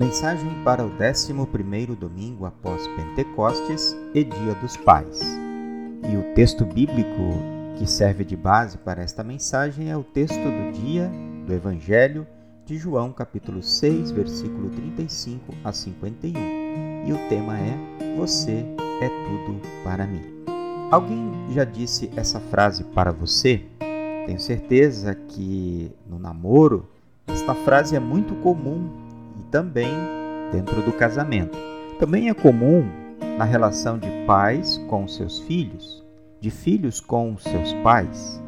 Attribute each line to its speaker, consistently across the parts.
Speaker 1: Mensagem para o 11º domingo após Pentecostes e Dia dos Pais. E o texto bíblico que serve de base para esta mensagem é o texto do dia do Evangelho de João, capítulo 6, versículo 35 a 51. E o tema é Você é tudo para mim. Alguém já disse essa frase para você? Tenho certeza que no namoro esta frase é muito comum também dentro do casamento. Também é comum na relação de pais com seus filhos, de filhos com seus pais.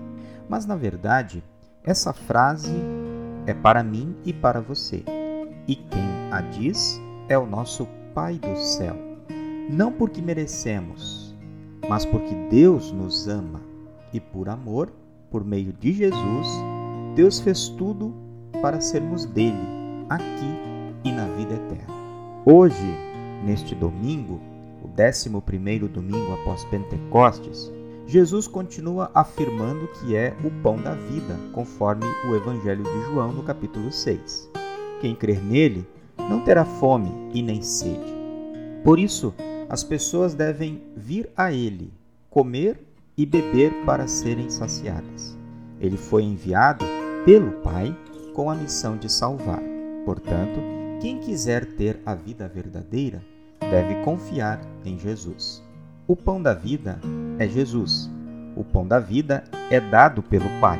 Speaker 1: Mas na verdade, essa frase é para mim e para você. E quem a diz é o nosso Pai do céu. Não porque merecemos, mas porque Deus nos ama e por amor, por meio de Jesus, Deus fez tudo para sermos dele aqui e na vida eterna. Hoje, neste domingo, o 11 domingo após Pentecostes, Jesus continua afirmando que é o pão da vida, conforme o Evangelho de João no capítulo 6. Quem crer nele não terá fome e nem sede. Por isso, as pessoas devem vir a ele, comer e beber para serem saciadas. Ele foi enviado pelo Pai com a missão de salvar. Portanto, quem quiser ter a vida verdadeira deve confiar em Jesus. O pão da vida é Jesus. O pão da vida é dado pelo Pai.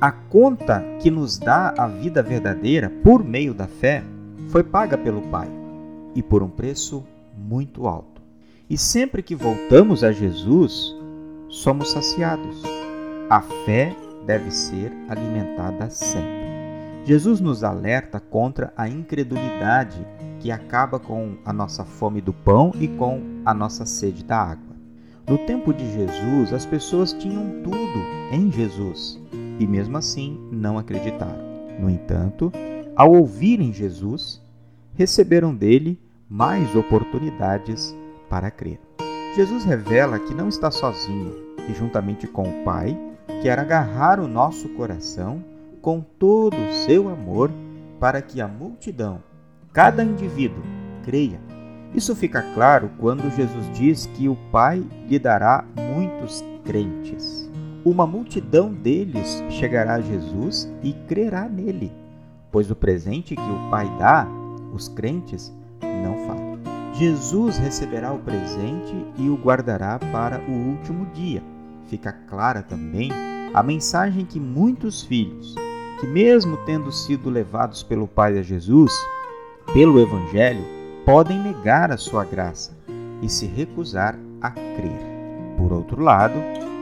Speaker 1: A conta que nos dá a vida verdadeira por meio da fé foi paga pelo Pai e por um preço muito alto. E sempre que voltamos a Jesus, somos saciados. A fé deve ser alimentada sempre. Jesus nos alerta contra a incredulidade que acaba com a nossa fome do pão e com a nossa sede da água. No tempo de Jesus, as pessoas tinham tudo em Jesus e mesmo assim não acreditaram. No entanto, ao ouvirem Jesus, receberam dele mais oportunidades para crer. Jesus revela que não está sozinho e, juntamente com o Pai, quer agarrar o nosso coração com todo o seu amor para que a multidão, cada indivíduo, creia. Isso fica claro quando Jesus diz que o Pai lhe dará muitos crentes. Uma multidão deles chegará a Jesus e crerá nele, pois o presente que o Pai dá, os crentes não falham. Jesus receberá o presente e o guardará para o último dia. Fica clara também a mensagem que muitos filhos, que, mesmo tendo sido levados pelo Pai a Jesus, pelo Evangelho, podem negar a sua graça e se recusar a crer. Por outro lado,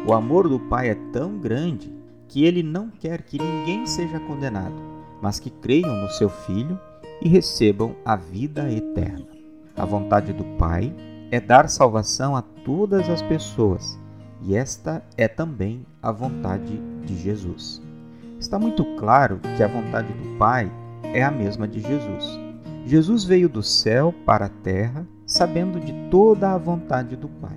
Speaker 1: o amor do Pai é tão grande que ele não quer que ninguém seja condenado, mas que creiam no seu Filho e recebam a vida eterna. A vontade do Pai é dar salvação a todas as pessoas, e esta é também a vontade de Jesus. Está muito claro que a vontade do Pai é a mesma de Jesus. Jesus veio do céu para a terra sabendo de toda a vontade do Pai.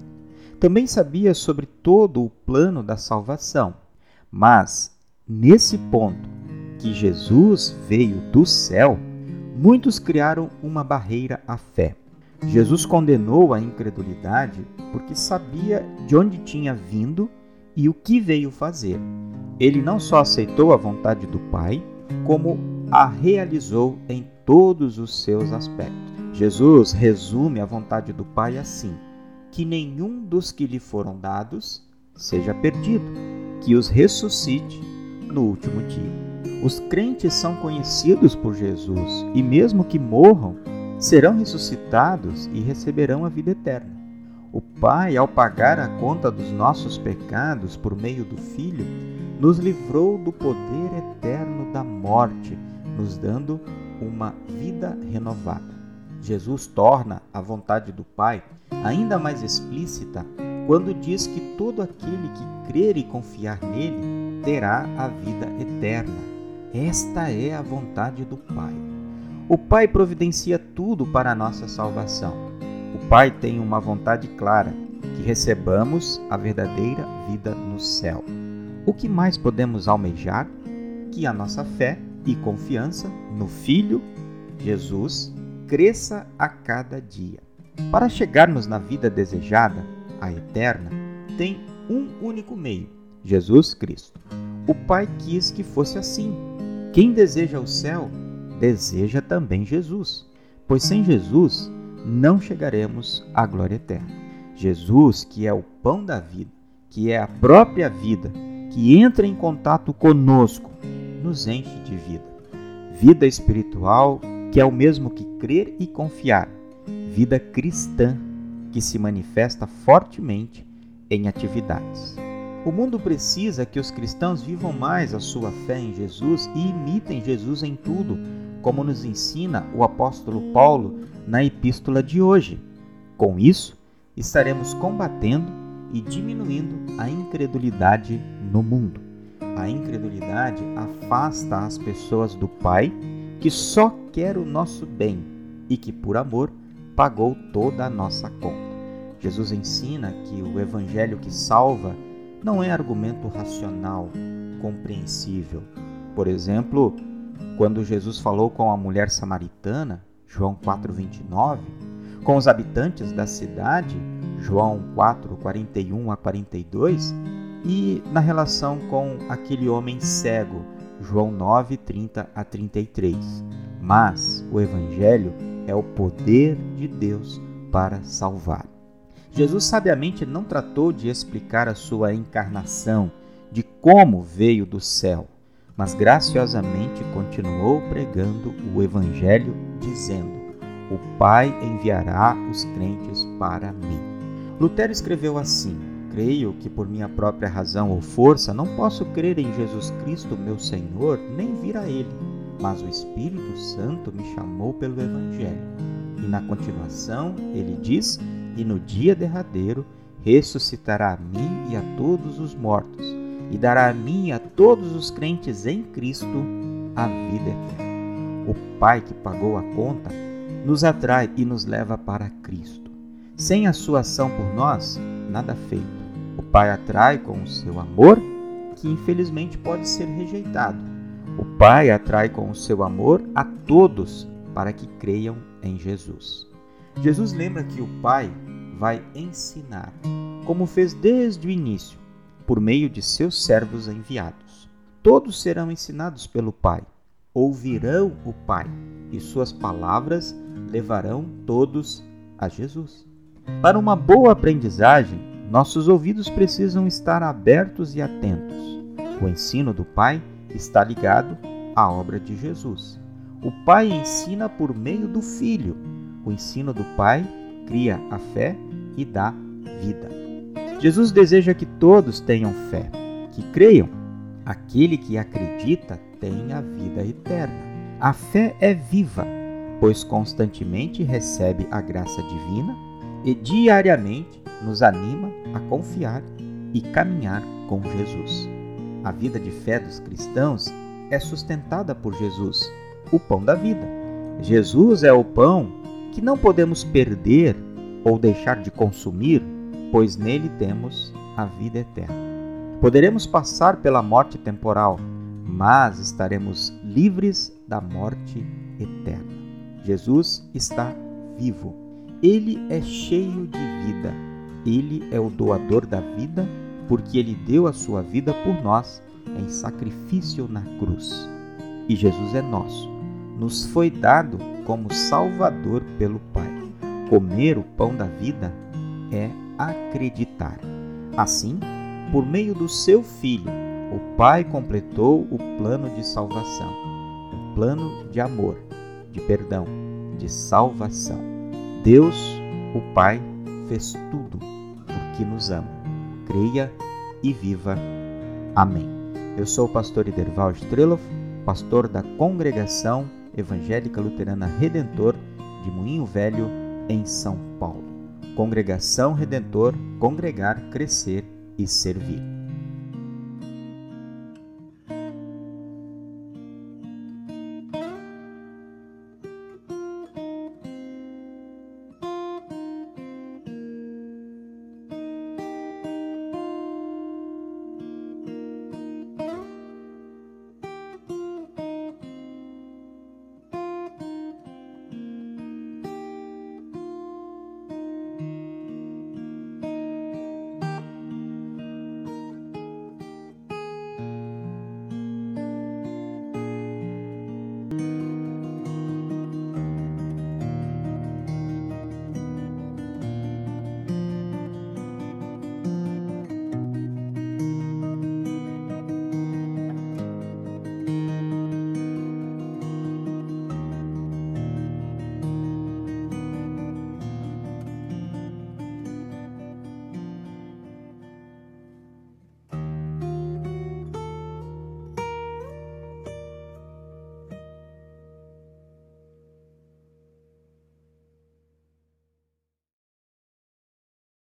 Speaker 1: Também sabia sobre todo o plano da salvação. Mas, nesse ponto que Jesus veio do céu, muitos criaram uma barreira à fé. Jesus condenou a incredulidade porque sabia de onde tinha vindo e o que veio fazer ele não só aceitou a vontade do Pai, como a realizou em todos os seus aspectos. Jesus resume a vontade do Pai assim: que nenhum dos que lhe foram dados seja perdido, que os ressuscite no último dia. Os crentes são conhecidos por Jesus e, mesmo que morram, serão ressuscitados e receberão a vida eterna. O Pai, ao pagar a conta dos nossos pecados por meio do Filho, nos livrou do poder eterno da morte, nos dando uma vida renovada. Jesus torna a vontade do Pai ainda mais explícita quando diz que todo aquele que crer e confiar nele terá a vida eterna. Esta é a vontade do Pai. O Pai providencia tudo para a nossa salvação. O Pai tem uma vontade clara, que recebamos a verdadeira vida no céu. O que mais podemos almejar que a nossa fé e confiança no Filho Jesus cresça a cada dia. Para chegarmos na vida desejada, a eterna, tem um único meio: Jesus Cristo. O Pai quis que fosse assim. Quem deseja o céu, deseja também Jesus, pois sem Jesus não chegaremos à glória eterna. Jesus, que é o pão da vida, que é a própria vida, que entra em contato conosco, nos enche de vida. Vida espiritual, que é o mesmo que crer e confiar. Vida cristã, que se manifesta fortemente em atividades. O mundo precisa que os cristãos vivam mais a sua fé em Jesus e imitem Jesus em tudo, como nos ensina o apóstolo Paulo na epístola de hoje. Com isso, estaremos combatendo e diminuindo a incredulidade no mundo. A incredulidade afasta as pessoas do Pai, que só quer o nosso bem e que, por amor, pagou toda a nossa conta. Jesus ensina que o evangelho que salva não é argumento racional, compreensível. Por exemplo, quando Jesus falou com a mulher samaritana, João 4:29, com os habitantes da cidade, João 4:41 a 42, e na relação com aquele homem cego, João 9:30 a 33. Mas o evangelho é o poder de Deus para salvar. Jesus sabiamente não tratou de explicar a sua encarnação, de como veio do céu mas graciosamente continuou pregando o Evangelho, dizendo: O Pai enviará os crentes para mim. Lutero escreveu assim: Creio que por minha própria razão ou força não posso crer em Jesus Cristo, meu Senhor, nem vir a Ele, mas o Espírito Santo me chamou pelo Evangelho. E na continuação ele diz: E no dia derradeiro ressuscitará a mim e a todos os mortos e dará a mim e a todos os crentes em Cristo a vida eterna. O Pai que pagou a conta nos atrai e nos leva para Cristo. Sem a sua ação por nós, nada feito. O Pai atrai com o seu amor, que infelizmente pode ser rejeitado. O Pai atrai com o seu amor a todos para que creiam em Jesus. Jesus lembra que o Pai vai ensinar, como fez desde o início, por meio de seus servos enviados. Todos serão ensinados pelo Pai, ouvirão o Pai, e suas palavras levarão todos a Jesus. Para uma boa aprendizagem, nossos ouvidos precisam estar abertos e atentos. O ensino do Pai está ligado à obra de Jesus. O Pai ensina por meio do Filho. O ensino do Pai cria a fé e dá vida. Jesus deseja que todos tenham fé, que creiam. Aquele que acredita tem a vida eterna. A fé é viva, pois constantemente recebe a graça divina e diariamente nos anima a confiar e caminhar com Jesus. A vida de fé dos cristãos é sustentada por Jesus, o pão da vida. Jesus é o pão que não podemos perder ou deixar de consumir pois nele temos a vida eterna. Poderemos passar pela morte temporal, mas estaremos livres da morte eterna. Jesus está vivo. Ele é cheio de vida. Ele é o doador da vida, porque ele deu a sua vida por nós em sacrifício na cruz. E Jesus é nosso. Nos foi dado como Salvador pelo Pai. Comer o pão da vida é acreditar. Assim, por meio do seu Filho, o Pai completou o plano de salvação, um plano de amor, de perdão, de salvação. Deus, o Pai, fez tudo porque nos ama. Creia e viva. Amém. Eu sou o pastor Iderval Streloff, pastor da Congregação Evangélica Luterana Redentor de Moinho Velho, em São Paulo. Congregação Redentor, congregar, crescer e servir.